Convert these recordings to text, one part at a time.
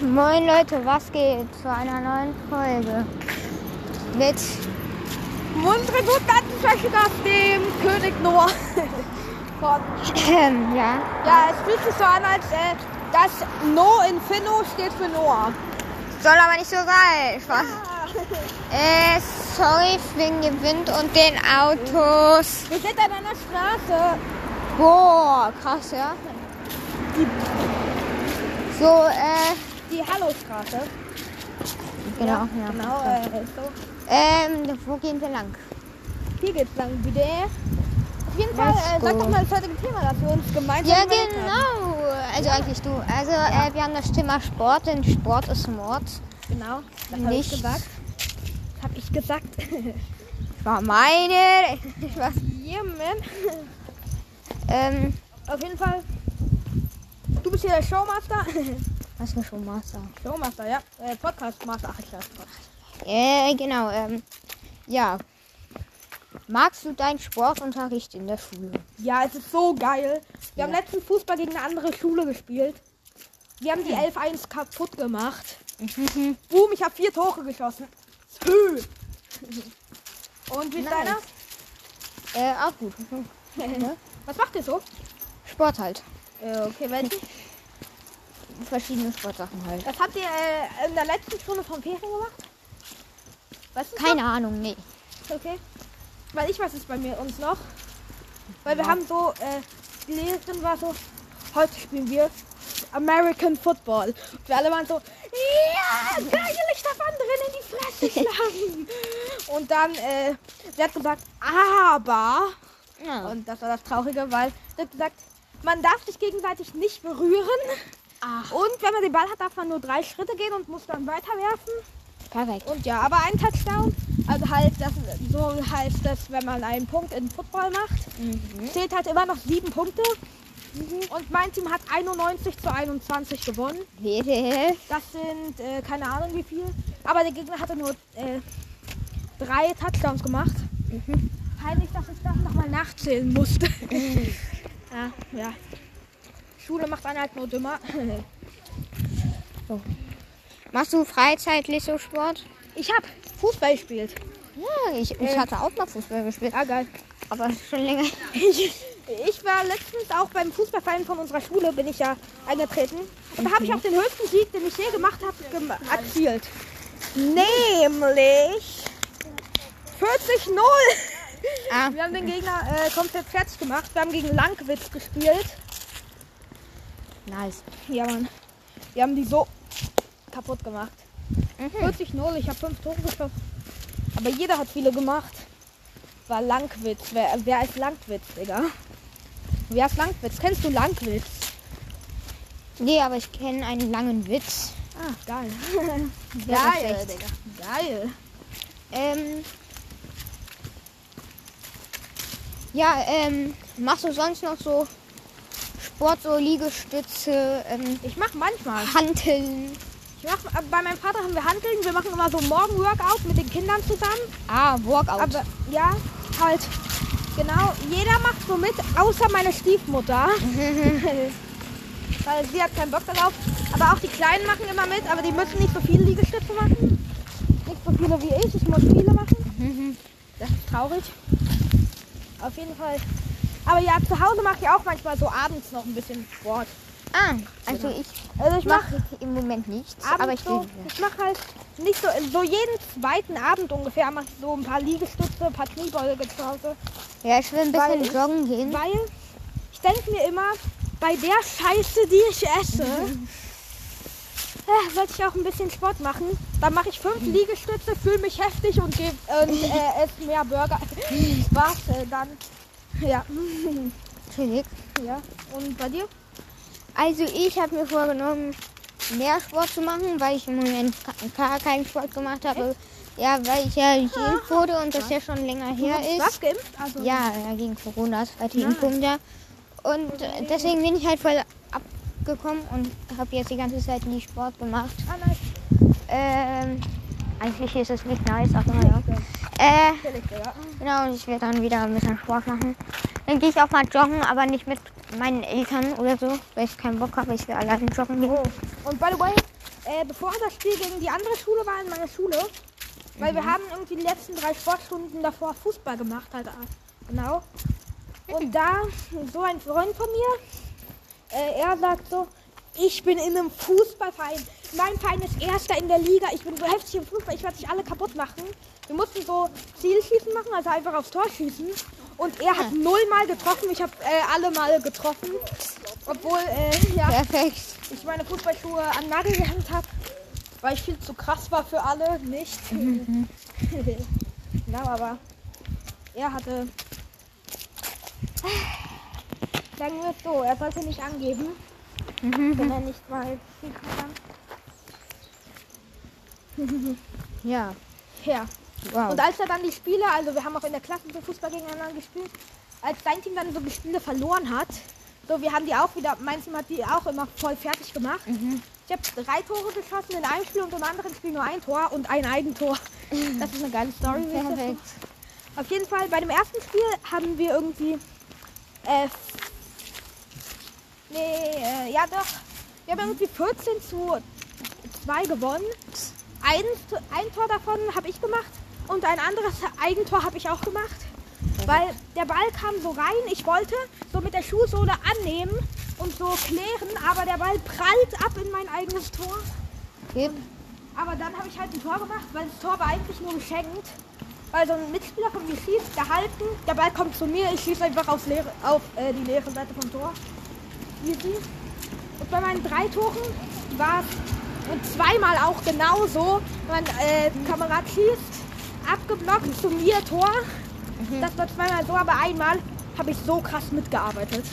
Moin Leute, was geht zu einer neuen Folge mit Unsere guten alten dem König Noah. Von, ähm, ja. ja, es fühlt sich so an, als äh, das No in Finno steht für Noah. Soll aber nicht so sein. Spaß. Äh, sorry wegen dem Wind und den Autos. Wir sind an einer Straße. Boah, krass, ja. So, äh, Die Hallo-Straße. genau, ja. Genau, äh, so. Ähm, wo gehen wir lang? Hier geht's lang wieder. Auf jeden Fall, äh, sag doch mal das heutige Thema, das wir uns gemeinsam Ja, genau. Also eigentlich du. Also, äh, wir haben das Thema Sport, denn Sport ist Mord. Genau, das habe ich gesagt. Das habe ich gesagt. War meine. Was? yeah, man. Ähm, Auf jeden Fall, du bist hier der Showmaster. was für schon Master? Showmaster, ja. Äh, Podcastmaster. Ach, ich weiß Äh, genau, ähm, ja. Magst du deinen Sportunterricht in der Schule? Ja, es ist so geil. Wir haben Ja. letzten Fußball gegen eine andere Schule gespielt. Wir haben die 11-1 kaputt gemacht. Boom, ich habe vier Tore geschossen. Hö. Und wie ist Nice. deiner? Äh, auch gut. Was macht ihr so? Sport halt. Äh, okay, welchen? Verschiedene Sportsachen halt. Das habt ihr äh, in der letzten Stunde vom Ferien gemacht? Weißt du Keine Ahnung, nee. noch? Okay. Weil ich weiß es bei mir uns noch. Weil wir haben so, äh, die Lehrerin war so, heute spielen wir American Football. Und wir alle waren so, ja, geil, ich darf anderen in die Fresse schlagen. Und dann, äh, sie hat gesagt, aber, Ja. und das war das Traurige, weil sie hat gesagt, man darf sich gegenseitig nicht berühren. Ach, Und wenn man den Ball hat, darf man nur drei Schritte gehen und muss dann weiterwerfen. perfekt. Und ja, aber ein Touchdown, also halt, das, so heißt das, wenn man einen Punkt in Football macht, Mhm. zählt halt immer noch sieben Punkte. Und mein Team hat 91 zu 21 gewonnen. Das sind äh, keine Ahnung wie viel. Aber der Gegner hatte nur äh, drei Touchdowns gemacht. Peinlich, dass ich das nochmal nachzählen musste. ja, ja. Schule macht einen halt nur dümmer. Machst du freizeitlich so Sport? Ich habe Fußball gespielt. Ja, ich, ich Äh. hatte auch mal Fußball gespielt, Ja, geil. aber schon länger. Ich, ich war letztens auch beim Fußballverein von unserer Schule, bin ich ja eingetreten. Und da habe ich auch den höchsten Sieg, den ich je gemacht habe, gem erzielt. Nämlich 40-0. Ah, Wir haben den Gegner äh, komplett fertig gemacht. Wir haben gegen Langwitz gespielt. Nice. Ja, Mann. Wir haben die so kaputt gemacht. Mhm. 40-0, ich habe fünf Tore geschossen. Aber jeder hat viele gemacht. War Langwitz. Wer, wer ist Langwitz, Digga? Wer ist Langwitz? Kennst du Langwitz? Nee, aber ich kenne einen langen Witz. Ah, geil. Geil. Digga. Geil. Ähm. Ja, ähm, machst du sonst noch so Sport, so Liegestütze, ähm, Ich mach manchmal. Hanteln? Ich mach, äh, bei meinem Vater haben wir Handeln. Wir machen immer so Morgen-Workout mit den Kindern zusammen. Ah, Workout. Aber ja, halt. Genau, jeder macht so mit, außer meine Stiefmutter. Weil sie hat keinen Bock darauf. Aber auch die Kleinen machen immer mit, aber die müssen nicht so viele Liegestütze machen. Nicht so viele wie ich. Ich muss viele machen. Das ist traurig. Auf jeden Fall. Aber ja, zu Hause mache ich auch manchmal so abends noch ein bisschen Sport. ah, also ich Also ich mache mache im Moment nichts, aber ich so, ich mache halt nicht so, so jeden zweiten Abend ungefähr mache ich so ein paar Liegestütze, ein paar Kniebeuge zu Hause. Ja, ich will ein bisschen Weil joggen gehen. Weil ich denke mir immer, bei der Scheiße, die ich esse, äh, sollte ich auch ein bisschen Sport machen. Dann mache ich fünf Liegestütze, fühle mich heftig und, geb, und äh, esse mehr Burger. Was äh, dann? Ja. Chillig. ja. Und bei dir? Also ich habe mir vorgenommen, mehr Sport zu machen, weil ich im Moment gar keinen Sport gemacht habe. Ja, weil ich ja geimpft wurde und das ja schon länger Du her ist. was geimpft? Also, Ja, ja, gegen Corona, zweite Nice. Impfung da. Und äh, deswegen bin ich halt voll abgekommen und habe jetzt die ganze Zeit nie Sport gemacht. Ah, nice. Ähm, eigentlich ist es nicht nice, aber ja. Äh, genau, und ich werde dann wieder ein bisschen Sport machen. Dann gehe ich auch mal joggen, aber nicht mit meinen Eltern oder so, weil ich keinen Bock habe. Ich will alleine joggen gehen. Oh. Und by the way, äh, bevor das Spiel gegen die andere Schule war, in meiner Schule, weil wir haben irgendwie die letzten drei Sportstunden davor Fußball gemacht, halt. ah, Genau. Und da so ein Freund von mir, äh, er sagt so, ich bin in einem Fußballverein. Mein Verein ist erster in der Liga. Ich bin so heftig im Fußball. Ich werde sich alle kaputt machen. Wir mussten so Zielschießen machen, also einfach aufs Tor schießen. Und er hat null Mal getroffen. Ich habe äh, alle Male getroffen. Obwohl, äh, ja, Perfekt. ich meine Fußballschuhe an Nagel gehängt habe, weil ich viel zu krass war für alle. Nicht. genau, aber er hatte. Sagen wir es so, er sollte nicht angeben, wenn er nicht mal kann. Ja. Ja. Wow. Und als er dann die Spiele, also wir haben auch in der Klasse so Fußball gegeneinander gespielt, als dein Team dann so die Spiele verloren hat, so wir haben die auch wieder, mein Team hat die auch immer voll fertig gemacht. Ich habe drei Tore geschossen in einem Spiel und im anderen Spiel nur ein Tor und ein Eigentor. Das ist eine geile Story. Perfekt. Auf jeden Fall, bei dem ersten Spiel haben wir irgendwie, äh, nee, äh, ja doch, wir haben irgendwie 14 zu 2 gewonnen. Ein, ein Tor davon habe ich gemacht und ein anderes Eigentor habe ich auch gemacht. Weil der Ball kam so rein, ich wollte so mit der Schuhsohle annehmen und so klären, aber der Ball prallt ab in mein eigenes Tor. Gib. Aber dann habe ich halt ein Tor gemacht, weil das Tor war eigentlich nur geschenkt. Weil so ein Mitspieler von mir schießt, gehalten, der Ball kommt zu mir, ich schieße einfach aufs leere, auf äh, die leere Seite vom Tor. Easy. Und bei meinen drei Toren war es und zweimal auch genauso. Mein äh, Kamerad schießt, abgeblockt zu mir Tor. Das war zweimal so, aber einmal habe ich so krass mitgearbeitet.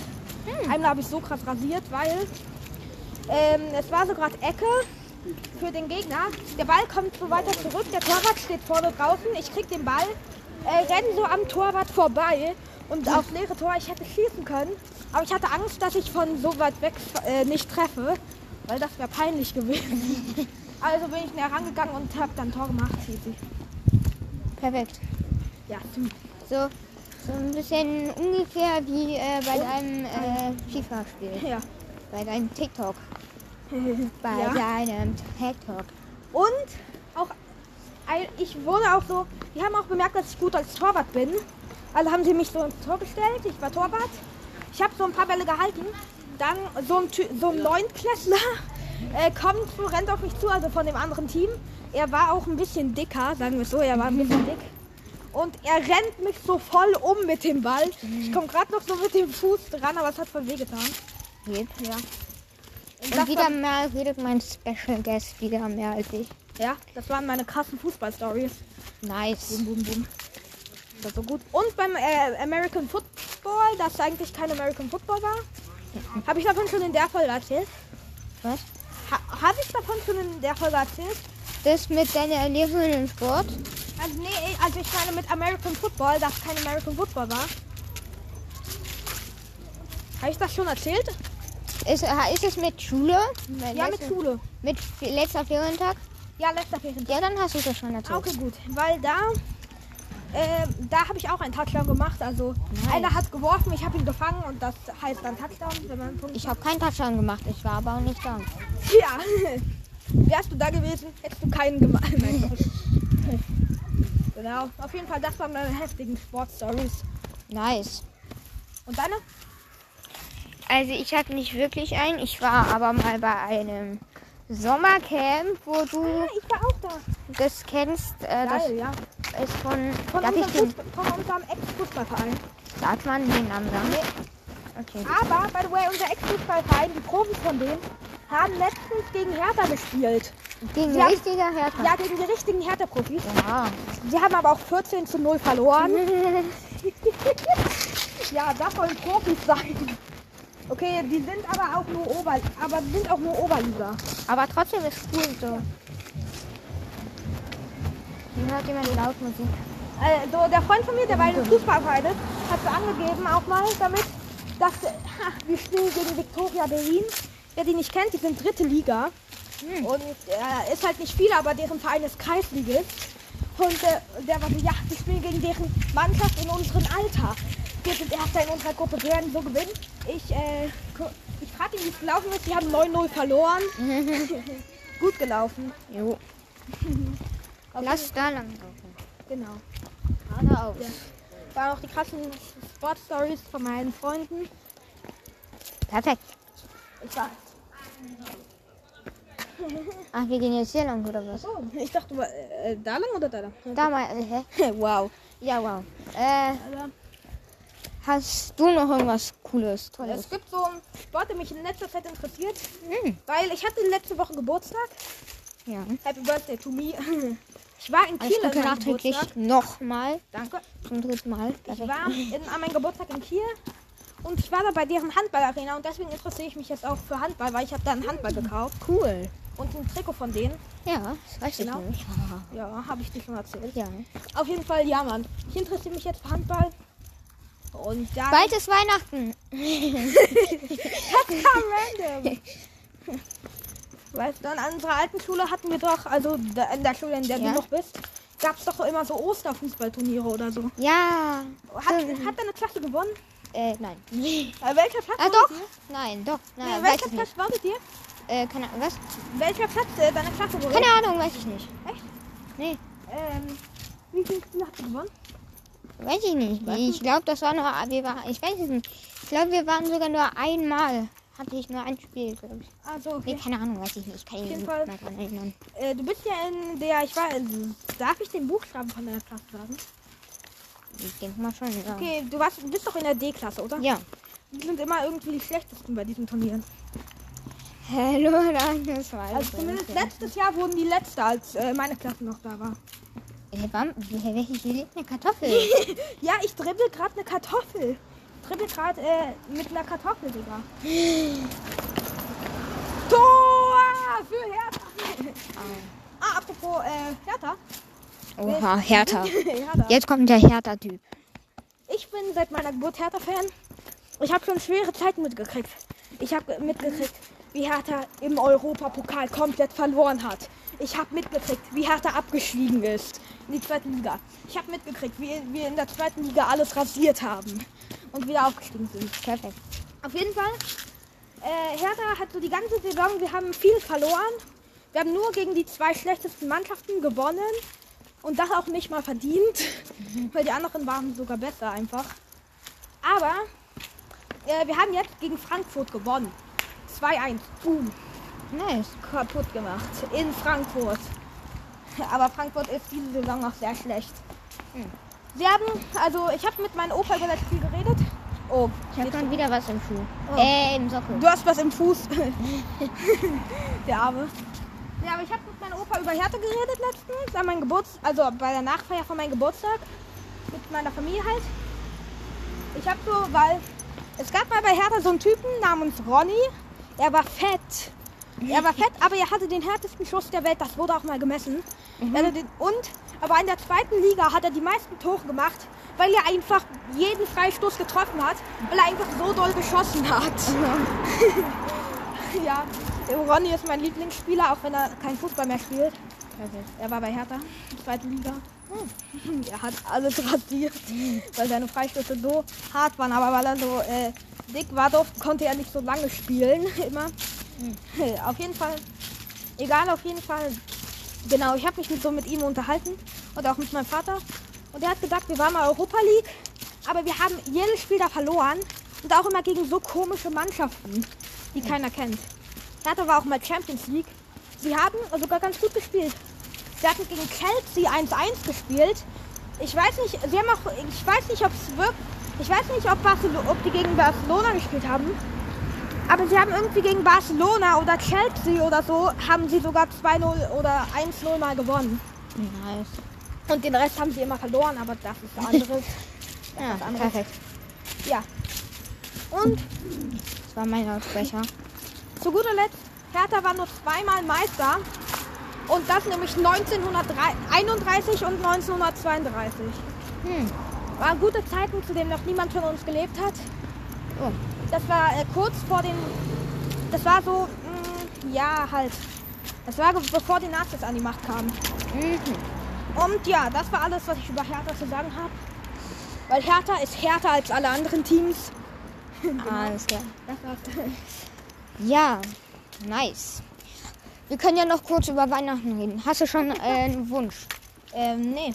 Einmal habe ich so krass rasiert, weil ähm, es war so gerade Ecke für den Gegner. Der Ball kommt so weiter zurück, der Torwart steht vorne draußen. Ich krieg den Ball, äh, renne so am Torwart vorbei und aufs leere Tor. Ich hätte schießen können, aber ich hatte Angst, dass ich von so weit weg äh, nicht treffe, weil das wäre peinlich gewesen. Also bin ich näher rangegangen und habe dann Tor gemacht. Easy. Perfekt. Ja, du. So, so ein bisschen ungefähr wie äh, bei deinem äh, FIFA-Spiel. Ja. Bei deinem TikTok. Bei Ja. deinem TikTok. Und auch, ich wurde auch so, die haben auch bemerkt, dass ich gut als Torwart bin. Also haben sie mich so ins Tor gestellt, ich war Torwart. Ich habe so ein paar Bälle gehalten. Dann so ein, Ty- so ein Neunklässler äh, kommt, rennt auf mich zu, also von dem anderen Team. Er war auch ein bisschen dicker, sagen wir es so, er war ein bisschen dick. Und er rennt mich so voll um mit dem Ball. Ich komme gerade noch so mit dem Fuß dran, aber es hat voll wehgetan. Geht. Ja. Und das wieder mehr redet mein Special Guest wieder mehr als ich. Ja, das waren meine krassen Fußball-Stories. Nice. Boom, boom, boom. Das war so gut. Und beim äh, American Football, das eigentlich kein American Football war, habe ich davon schon in der Folge erzählt. Was? Ha, habe ich davon schon in der Folge erzählt? Das mit deiner Erlebnis im Sport? Also nee, also ich meine mit American Football, dass kein American Football war. Habe ich das schon erzählt? Ist, äh, ist es mit Schule? Ja, mit Schule. Mit letzter Ferientag? Ja, letzter Ferien. Ja, dann hast du das schon erzählt. Okay, gut. Weil da, äh, da habe ich auch einen Touchdown gemacht. Also Nice. einer hat geworfen, ich habe ihn gefangen und das heißt dann Touchdown, wenn man Punkt Ich habe keinen Touchdown gemacht, ich war aber auch nicht da. Ja. Wärst du da gewesen, hättest du keinen gemacht. Nein, Gott. genau. Auf jeden Fall, das waren meine heftigen Sportstories. Nice. Und deine? Also ich hatte nicht wirklich einen, ich war aber mal bei einem Sommercamp, wo du Ich war auch da. das kennst. Äh, das Geil, ja. Ist von, Von darf ich unserem, den, Fußball, von unserem Ex-Fußballverein. darf man den Namen sagen? Okay. Aber, by the way, unser Ex-Fußballverein, die Profis von denen, haben letztens gegen Hertha gespielt. Gegen Sie haben- richtiger Hertha. Ja, gegen die richtigen Hertha-Profis. Ja. Sie haben aber auch 14 zu 0 verloren. ja, das sollen Profis sein. Okay, die sind aber auch nur Ober, aber sind auch nur Oberliga. Aber trotzdem ist cool so. Hier hört jemand laut Musik. Also der Freund von mir, der bei den Fußballverein ist, hat so angegeben auch mal damit, dass ha, wir spielen gegen Viktoria Berlin. Wer die nicht kennt, die sind dritte Liga. Und äh, ist halt nicht viel, aber deren Verein ist Kreisligist. Und äh, der war so, ja, wir spielen gegen deren Mannschaft in unserem Alter. Wir sind Erster in unserer Gruppe, wir werden so gewinnen. Ich, äh, ich frage ihn, wie es gelaufen ist. Die haben 9-0 verloren. gut gelaufen. Jo. Lass da lang laufen. Genau. Geradeaus. Ja. Waren auch die krassen Sport-Stories von meinen Freunden. Perfekt. Ich war. Ach, wir gehen jetzt hier lang, oder was? Oh, ich dachte, du war- äh, da lang oder da lang? Da mal, äh, hä? wow. Ja, wow. Äh, Also, hast du noch irgendwas Cooles, es Tolles? gibt so einen Sport, der mich in letzter Zeit interessiert, Hm. weil ich hatte letzte Woche Geburtstag. Ja. Happy Birthday to me. Ich war in Alles Kiel an Gute nachträglich nochmal. Danke. Zum dritten Mal. Ich Perfekt. war in, an meinem Geburtstag in Kiel und ich war da bei deren Handballarena und deswegen interessiere ich mich jetzt auch für Handball, weil ich habe da einen Handball gekauft Cool. und ein Trikot von denen. Ja, das weiß Genau. ich nicht. Ja, habe ich dir schon erzählt. Ja. Auf jeden Fall, ja, Mann. Ich interessiere mich jetzt für Handball. Und da Bald ist Weihnachten. kam random. Weißt du, an unserer alten Schule hatten wir doch, also in der Schule, in der Ja. du noch bist, gab es doch immer so Osterfußballturniere oder so. Ja. Hat, Stimmt. hat deine Klasse gewonnen? Äh, nein. Äh, welcher Platz Ah, doch. Nein, doch. Nein, Nee, welcher Platz nicht. wartet ihr? Äh, keine Ahnung, was? Welcher Platz äh, deiner Klasse wurde? Keine Ahnung, weiß ich nicht. Echt? Nee, Ähm, wie viele Spiele hast du gewonnen? weiß ich nicht. Weißt? Ich glaube, das war nur, wir waren, ich weiß es nicht. Ich glaube, wir waren sogar nur einmal. Hatte ich nur ein Spiel, glaube ich. Also, Nee, okay. keine Ahnung, weiß ich nicht. Kann ich jeden mich nicht mehr dran erinnern. Äh, du bist ja in der, ich war, darf ich den Buchstaben von deiner Klasse sagen? Ich denke mal schon, ja. Okay, du, warst, du bist doch in der D-Klasse, oder? Ja. Die sind immer irgendwie die schlechtesten bei diesen Turnieren. Hallo, dann, das war Also zumindest letztes Jahr wurden die letzte, als äh, meine Klasse noch da war. Äh, warum- welche hier liegt eine Kartoffel? Ja, ich dribbel gerade eine Kartoffel. Dribbel gerade äh, mit einer Kartoffel, Digga. Tor für Hertha. ah, apropos äh, Hertha. Oha, Hertha. Hertha. Jetzt kommt der Hertha-Typ. Ich bin seit meiner Geburt Hertha-Fan. Ich habe schon schwere Zeiten mitgekriegt. Ich habe mitgekriegt, wie Hertha im Europapokal komplett verloren hat. Ich habe mitgekriegt, wie Hertha abgestiegen ist in die zweite Liga. Ich habe mitgekriegt, wie wir in der zweiten Liga alles rasiert haben und wieder aufgestiegen sind. Perfekt. Auf jeden Fall, äh, Hertha hat so die ganze Saison, wir haben viel verloren. Wir haben nur gegen die zwei schlechtesten Mannschaften gewonnen. Und das auch nicht mal verdient, weil die anderen waren sogar besser einfach. Aber äh, wir haben jetzt gegen Frankfurt gewonnen. 2-1. Boom. Nice. Kaputt gemacht. In Frankfurt. Aber Frankfurt ist diese Saison auch sehr schlecht. Hm. Sie haben, also ich habe mit meinem Opa über das Spiel geredet. Oh, Ich habe schon wieder was im Schuh. Oh. Äh, im Sockel. Du hast was im Fuß. der Arme. Ja, aber ich habe mit meinem Opa über Hertha geredet letztens, an meinem Geburtstag, also bei der Nachfeier von meinem Geburtstag. Mit meiner Familie halt. Ich habe so, weil es gab mal bei Hertha so einen Typen namens Ronny. Er war fett. Er war fett, aber er hatte den härtesten Schuss der Welt. Das wurde auch mal gemessen. Hatte den, und, aber in der zweiten Liga hat er die meisten Tore gemacht, weil er einfach jeden Freistoß getroffen hat, weil er einfach so doll geschossen hat. ja, Ronny ist mein Lieblingsspieler, auch wenn er kein Fußball mehr spielt. Er war bei Hertha, zweite Liga. Er hat alles rasiert, weil seine Freistöße so hart waren, aber weil er so äh, dick war, durfte, konnte er nicht so lange spielen immer. Auf jeden Fall, egal, auf jeden Fall. Genau, ich habe mich mit, so mit ihm unterhalten und auch mit meinem Vater. Und er hat gesagt, wir waren mal Europa League, aber wir haben jedes Spiel da verloren und auch immer gegen so komische Mannschaften, die keiner kennt. Hertha war auch mal Champions League. Sie haben sogar ganz gut gespielt. Sie hatten gegen Chelsea 1-1 gespielt. Ich weiß nicht, sie haben auch, ich weiß nicht, ob es wirkt, ich weiß nicht, ob, Barcelo ob die gegen Barcelona gespielt haben. Aber sie haben irgendwie gegen Barcelona oder Chelsea oder so, haben sie sogar 2-0 oder 1-0 mal gewonnen. Nice. Und den Rest haben sie immer verloren, aber das ist was anderes. Ja, was anderes. perfekt. ja. Und Das war mein Lautsprecher. zu guter Letzt, Hertha war nur zweimal Meister. Und das nämlich 1931 und 1932. Hm. Waren gute Zeiten, zu denen noch niemand von uns gelebt hat. Oh. Das war äh, kurz vor den. Das war so. Mh, ja, halt. Das war bevor die Nazis an die Macht kamen. Mhm. Und ja, das war alles, was ich über Hertha zu sagen habe. Weil Hertha ist härter als alle anderen Teams. Alles klar. Ja, nice. Wir können ja noch kurz über Weihnachten reden. Hast du schon äh, einen Wunsch? Ähm, nee.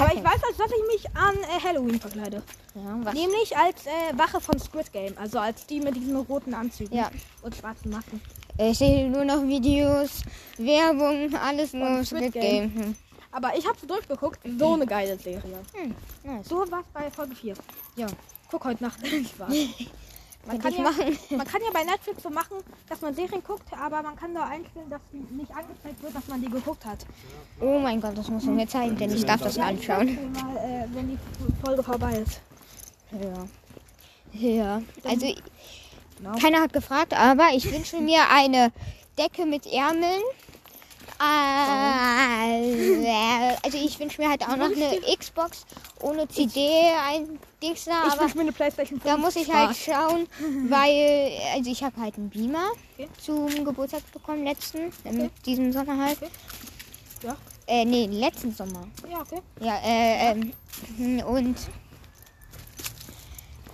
Aber ich weiß, als dass ich mich an äh, Halloween verkleide. Ja, was? Nämlich als äh, Wache von Squid Game. Also als die mit diesen roten Anzügen Ja. und schwarzen Masken. Ich sehe nur noch Videos, Werbung, alles nur Und Squid Squid Game. Hm. Aber ich habe so durchgeguckt. So eine geile Serie. Hm, nice. So was bei Folge 4. Ja, Guck heute Nacht. Spaß. Man kann ich ja, machen. man kann ja bei Netflix so machen, dass man Serien guckt, aber man kann da einstellen, dass nicht angezeigt wird, dass man die geguckt hat. Oh mein Gott, das musst du mir zeigen, denn ich darf das anschauen. Ich zeig dir mal, äh, wenn die Folge vorbei ist. Ja. Ja. Also, Genau. keiner hat gefragt, aber ich wünsche mir eine Decke mit Ärmeln. Äh, also ich wünsche mir halt auch noch eine Xbox ohne CD, ein Dings da, Ich aber wünsche mir eine Playstation 5. da muss ich halt schauen, weil, also ich habe halt einen Beamer Okay. zum Geburtstag bekommen, letzten, ähm, diesen Sommer halt. Okay. Ja. Äh, nee, letzten Sommer. Ja, okay. Ja, äh, ähm, und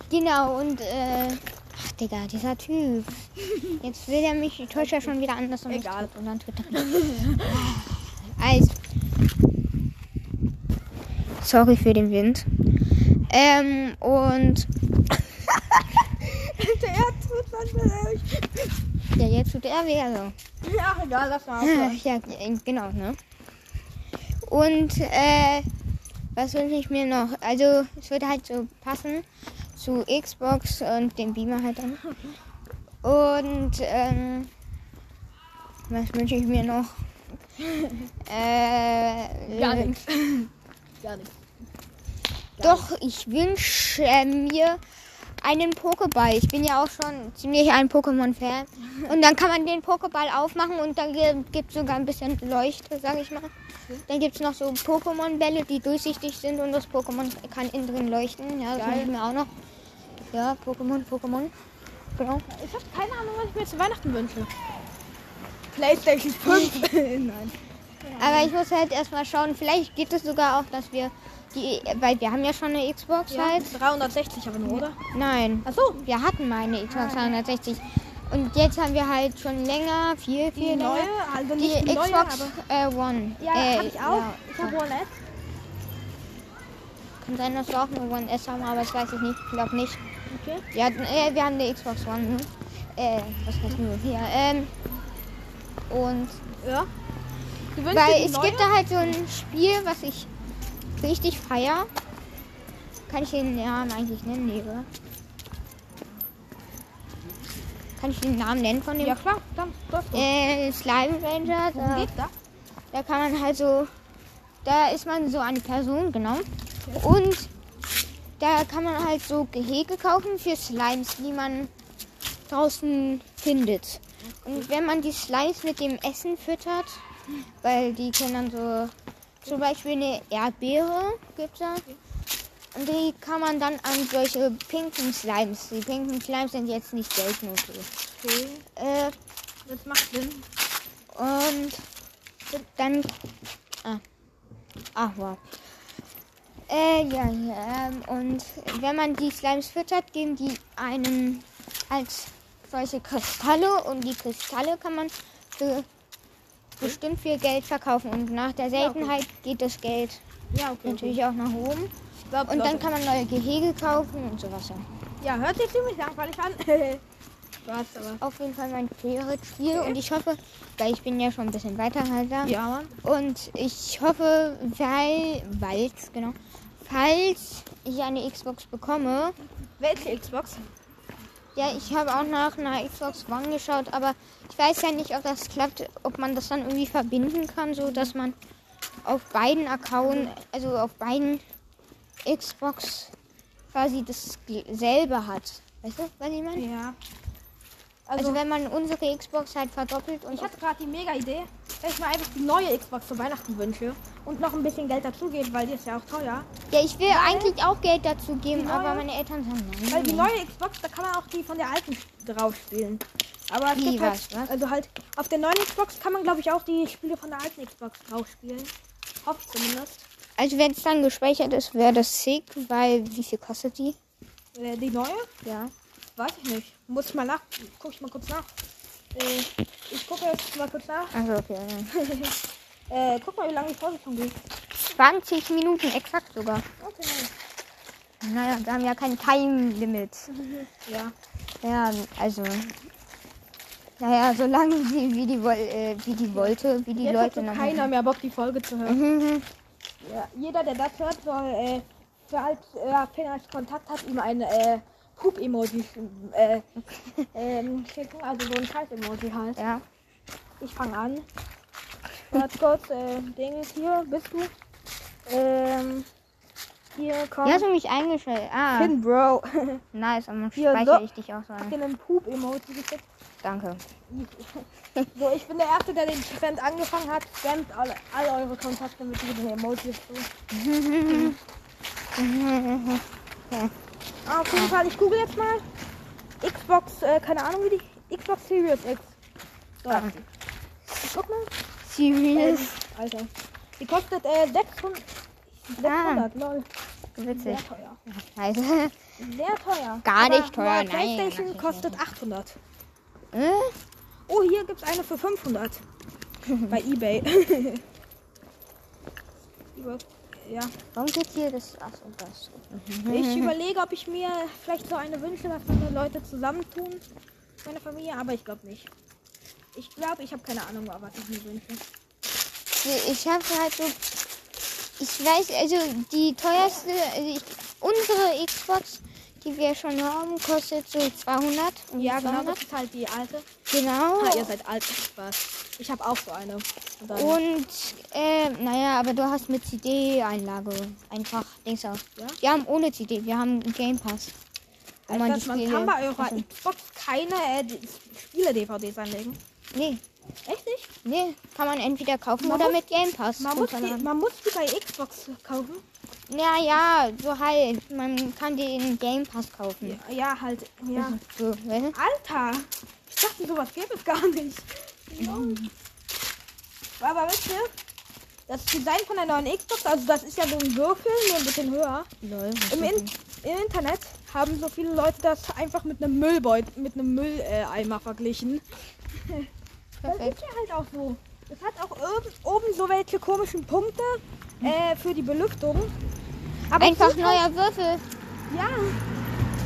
genau, und äh, ach Digga, dieser Typ. Jetzt will er mich, ich täusche ja schon wieder an, dass er mich Egal. und dann tritt er. Also. Sorry für den Wind. Ähm, und ja, jetzt tut er weh, also. Ja, egal, lass mal aufhören. Ja, genau, ne? Und äh, was wünsche ich mir noch? Also es würde halt so passen zu Xbox und dem Beamer halt dann. Und ähm, was wünsche ich mir noch? äh, Gar nichts. Gar nichts. Doch, ich wünsche mir einen Pokéball. Ich bin ja auch schon ziemlich ein Pokémon-Fan. Und dann kann man den Pokéball aufmachen und dann gibt es sogar ein bisschen Leuchte, sag ich mal. Dann gibt es noch so Pokémon-Bälle, die durchsichtig sind und das Pokémon kann innen drin leuchten. Ja, das wünsche ich mir auch noch. Ja, Pokémon, Pokémon. Genau. Ich habe keine Ahnung, was ich mir zu Weihnachten wünsche. Playstation 5. Nein. Aber ich muss halt erstmal schauen, vielleicht geht es sogar auch, dass wir die, weil wir haben ja schon eine Xbox Ja, halt. 360 aber nur, oder? Nein. Achso. Wir hatten mal eine Xbox Ah, 360. Und jetzt haben wir halt schon länger, viel, Die viel länger. neue, also Die die neue, Xbox aber... äh, One. Ja, äh, hab ich auch. ja. Ich habe One S. Kann sein, dass wir auch eine One S haben, aber das weiß ich nicht. Ich glaube nicht. Okay. Wir, hatten, äh, wir haben eine Xbox One. Ne? Äh, was heißt nur? Hier. Ähm, und Ja. Wünschst weil es neue? gibt da halt so ein Spiel, was ich richtig feier. Kann ich den Namen eigentlich nennen? Nee, oder? Kann ich den Namen nennen von dem? Ja klar, dann darfst du. Äh, Slime Ranger. Worum Da, geht's da? da kann man halt so. Da ist man so eine Person, genau. Und da kann man halt so Gehege kaufen für Slimes, die man draußen findet. Und wenn man die Slimes mit dem Essen füttert, weil die können dann so. Zum Beispiel eine Erdbeere gibt's da. Und die kann man dann an solche pinken Slimes. Die pinken Slimes sind jetzt nicht selten und so. Okay. Äh, Das macht Sinn. Und dann. Ah. Ach, wow. Äh, ja, ja. Ähm, und wenn man die Slimes füttert, geben die einen als solche Kristalle. Und die Kristalle kann man für bestimmt viel Geld verkaufen. Und nach der Seltenheit geht das Geld Ja, okay. natürlich auch nach oben. Glaub, Und dann kann man neue Gehege kaufen und sowas. Ja. Ja, hört sich ziemlich langweilig an. Spaß, aber. Auf jeden Fall mein Favorite-Spiel. Und ich hoffe, weil ich bin ja schon ein bisschen weiter halt da. Ja, Mann. Und ich hoffe, weil, weil, genau, falls ich eine Xbox bekomme, Welche Xbox? ja, ich habe auch nach einer Xbox One geschaut, aber ich weiß ja nicht, ob das klappt, ob man das dann irgendwie verbinden kann, so dass man auf beiden Accounts, also auf beiden Xbox quasi dasselbe hat. Weißt du, was ich meine? Ja. Also, Also, wenn man unsere Xbox halt verdoppelt und ich hatte gerade die mega Idee, dass ich mir einfach die neue Xbox zu Weihnachten wünsche und noch ein bisschen Geld dazugeben, weil die ist ja auch teuer. ja, ich will eigentlich auch Geld dazu geben, Die aber neue- meine Eltern sagen nein. Weil die neue Xbox, da kann man auch die von der alten drauf spielen. Aber es Wie, gibt halt, was, was? also halt, auf der neuen Xbox kann man glaube ich auch die Spiele von der alten Xbox drauf spielen. Hoffe ich zumindest. Also wenn es dann gespeichert ist, wäre das sick, weil wie viel kostet die? Äh, die neue? Ja. Weiß ich nicht. Muss ich mal nach. Guck ich mal kurz nach. Äh, ich gucke jetzt mal kurz nach. Also okay. ja. Äh, guck mal, wie lange die Folge schon geht. 20 Minuten exakt sogar. Okay, Naja, wir haben ja kein Time-Limit. Ja. Ja, also. Naja, solange sie wie die, äh, wie die wollte, wie die Jetzt hat Leute so noch. keiner mehr Bock, die Folge zu hören. Mhm. Ja, jeder, der das hört, soll, äh, für als, äh, Finn als Kontakt hat, ihm ein, äh, Poop-Emoji, äh, ähm, schicken. Also so ein Scheiß-Emoji halt. Ja. Ich fange an. Warte kurz, äh, Ding, hier bist du. Ähm, hier kommt Wie hast du mich eingestellt? Ah, Finn, Bro. nice. Dann Hier, speichere so. ich dich auch so Hab ein. dir einen Poop-Emoji geschickt. Danke. So, ich bin der Erste, der den Trend angefangen hat. Scannt alle, alle eure Kontakte mit diesen Emojis zu. Ah, auf jeden Fall, ich google jetzt mal. Xbox, äh, keine Ahnung wie die. Xbox Series X. So. Ah. Guck mal. Serious? Alter. Die kostet äh, 600. 600, lol. Witzig. Sehr teuer. Scheiße. Sehr teuer. Gar Aber nicht teuer, nein, PlayStation kostet nicht. 800. Äh? Oh, hier gibt's eine für 500. Bei eBay. Ja. Warum geht hier das? Achso, das. Ich überlege, ob ich mir vielleicht so eine wünsche, dass meine Leute zusammentun. Meine Familie, aber ich glaube nicht. Ich glaube, ich habe keine Ahnung, was ich mir wünsche. Ich habe halt so. Ich weiß, also die teuerste, also ich, unsere Xbox, die wir schon haben, kostet so 200. um die Ja, genau, 200. das ist halt die alte. Genau. Ah, ihr seid alt. Spaß. Ich habe auch so eine. Und dann- Und, äh, naja, aber du hast mit CD-Einlage einfach Dings auch. Ja? Wir haben ohne CD, wir haben einen Game Pass. Wo man das, die man Spiele kann bei eurer kaufen- Xbox keine äh, die Spiele-DVDs anlegen. Nee, Echt nicht? nee, kann man entweder kaufen Man oder muss- mit Game Pass. Man muss, die, runterladen. man muss die bei Xbox kaufen. Ja, ja, so halt. Man kann den Game Pass kaufen. Ja, ja halt. Ja. So, weißt du? Alter! Ich dachte, sowas gäbe es gar nicht. Lol. Aber wisst ihr, das Design von der neuen Xbox, also das ist ja so ein Würfel, nur ein bisschen höher. Lol. Im, In Im Internet haben so viele Leute das einfach mit einem Müllbeutel, mit einem Mülleimer verglichen. Das ist Perfekt. ja halt auch so. Das hat auch oben, oben so welche komischen Punkte äh, für die Belüftung. Aber Einfach neuer Würfel. ja.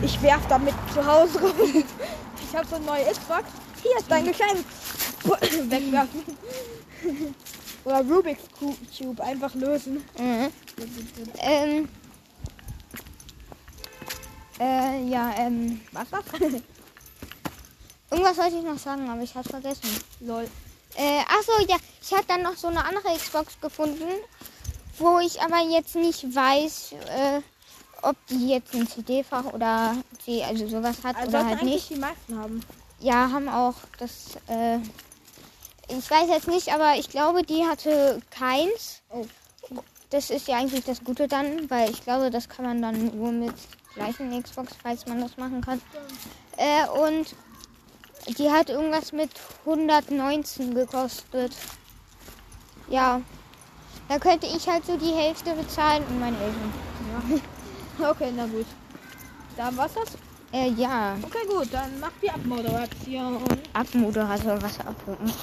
Ich werf damit zu Hause rum. Ich habe so eine neue Xbox. Hier ist dein Geschenk. Wegwerfen. Oder Rubik's Cu- Cube einfach lösen. Mhm. Ähm. Äh, ja, ähm. Was das? Irgendwas wollte ich noch sagen, aber ich hab's vergessen. Lol. Äh, achso, ja, ich habe dann noch so eine andere Xbox gefunden, wo ich aber jetzt nicht weiß, äh, ob die jetzt ein CD-Fach oder sie also sowas hat Also oder halt nicht. die meisten haben. Ja, haben auch das, äh, ich weiß jetzt nicht, aber ich glaube, die hatte keins. Oh. Das ist ja eigentlich das Gute dann, weil ich glaube, das kann man dann nur mit gleichen Xbox, falls man das machen kann. Äh, und die hat irgendwas mit 119 gekostet. Ja. Da könnte ich halt so die Hälfte bezahlen und meine Eltern. Okay, na gut. Dann war's das? Äh, ja. Okay, gut. Dann macht die Abmoderation. Abmoderator, was ab,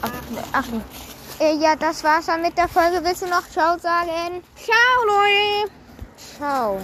ab, ach, äh, ja, das war's dann mit der Folge. Willst du noch Ciao sagen? Ciao, Leute. Ciao.